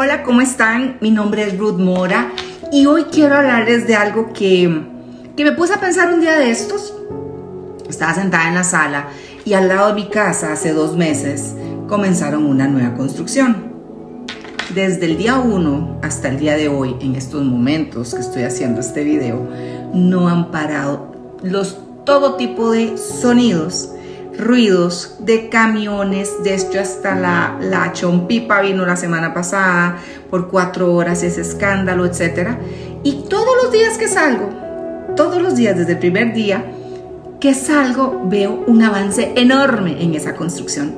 Hola, ¿cómo están? Mi nombre es Ruth Mora y hoy quiero hablarles de algo que, que me puse a pensar un día de estos. Estaba sentada en la sala y al lado de mi casa hace dos meses comenzaron una nueva construcción. Desde el día 1 hasta el día de hoy, en estos momentos que estoy haciendo este video, no han parado los todo tipo de sonidos ruidos de camiones, de esto hasta la, la chompipa vino la semana pasada por cuatro horas ese escándalo, etc. Y todos los días que salgo, todos los días desde el primer día que salgo, veo un avance enorme en esa construcción.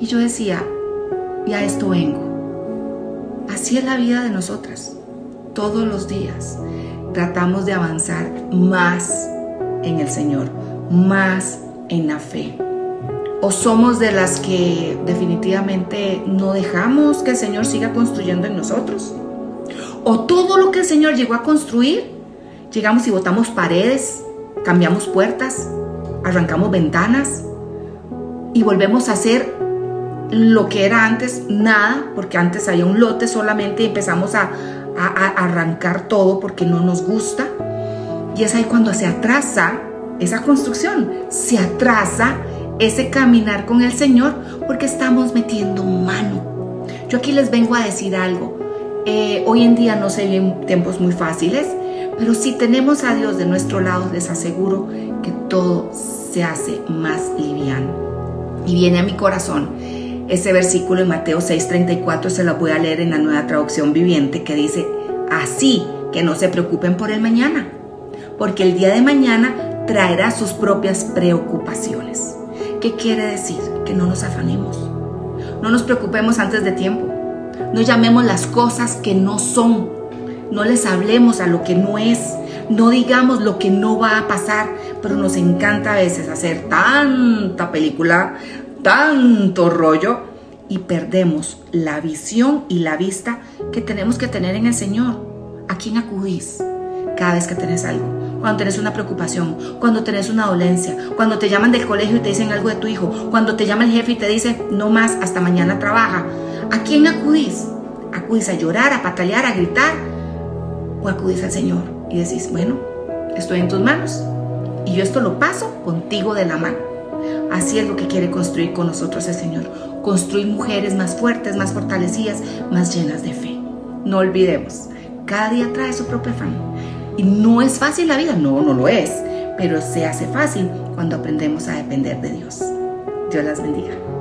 Y yo decía, y a esto vengo. Así es la vida de nosotras. Todos los días tratamos de avanzar más en el Señor, más en la fe ¿O somos de las que definitivamente no dejamos que el Señor siga construyendo en nosotros? ¿O todo lo que el Señor llegó a construir, llegamos y botamos paredes, cambiamos puertas, arrancamos ventanas y volvemos a hacer lo que era antes nada, porque antes había un lote solamente y empezamos a, arrancar todo porque no nos gusta? Y es ahí cuando se atrasa esa construcción, se atrasa ese caminar con el Señor porque estamos metiendo mano. Yo aquí les vengo a decir algo. Eh, hoy en día no se viven tiempos muy fáciles, pero si tenemos a Dios de nuestro lado, les aseguro que todo se hace más liviano. Y viene a mi corazón ese versículo en Mateo 6:34, se lo voy a leer en la nueva traducción viviente, que dice, así que no se preocupen por el mañana, porque el día de mañana traerá sus propias preocupaciones. ¿Qué quiere decir? Que no nos afanemos. No nos preocupemos antes de tiempo. No llamemos las cosas que no son. No les hablemos a lo que no es. No digamos lo que no va a pasar. Pero nos encanta a veces hacer tanta película, tanto rollo y perdemos la visión y la vista que tenemos que tener en el Señor. ¿A quién acudís cada vez que tenés algo? cuando tenés una preocupación, cuando tenés una dolencia, cuando te llaman del colegio y te dicen algo de tu hijo, cuando te llama el jefe y te dice, no más, hasta mañana trabaja. ¿A quién acudís? ¿Acudís a llorar, a patalear, a gritar? ¿O acudís al Señor y decís, bueno, estoy en tus manos y yo esto lo paso contigo de la mano? Así es lo que quiere construir con nosotros el Señor. Construir mujeres más fuertes, más fortalecidas, más llenas de fe. No olvidemos, cada día trae su propio afán. Y no es fácil la vida, no, no lo es, pero se hace fácil cuando aprendemos a depender de Dios. Dios las bendiga.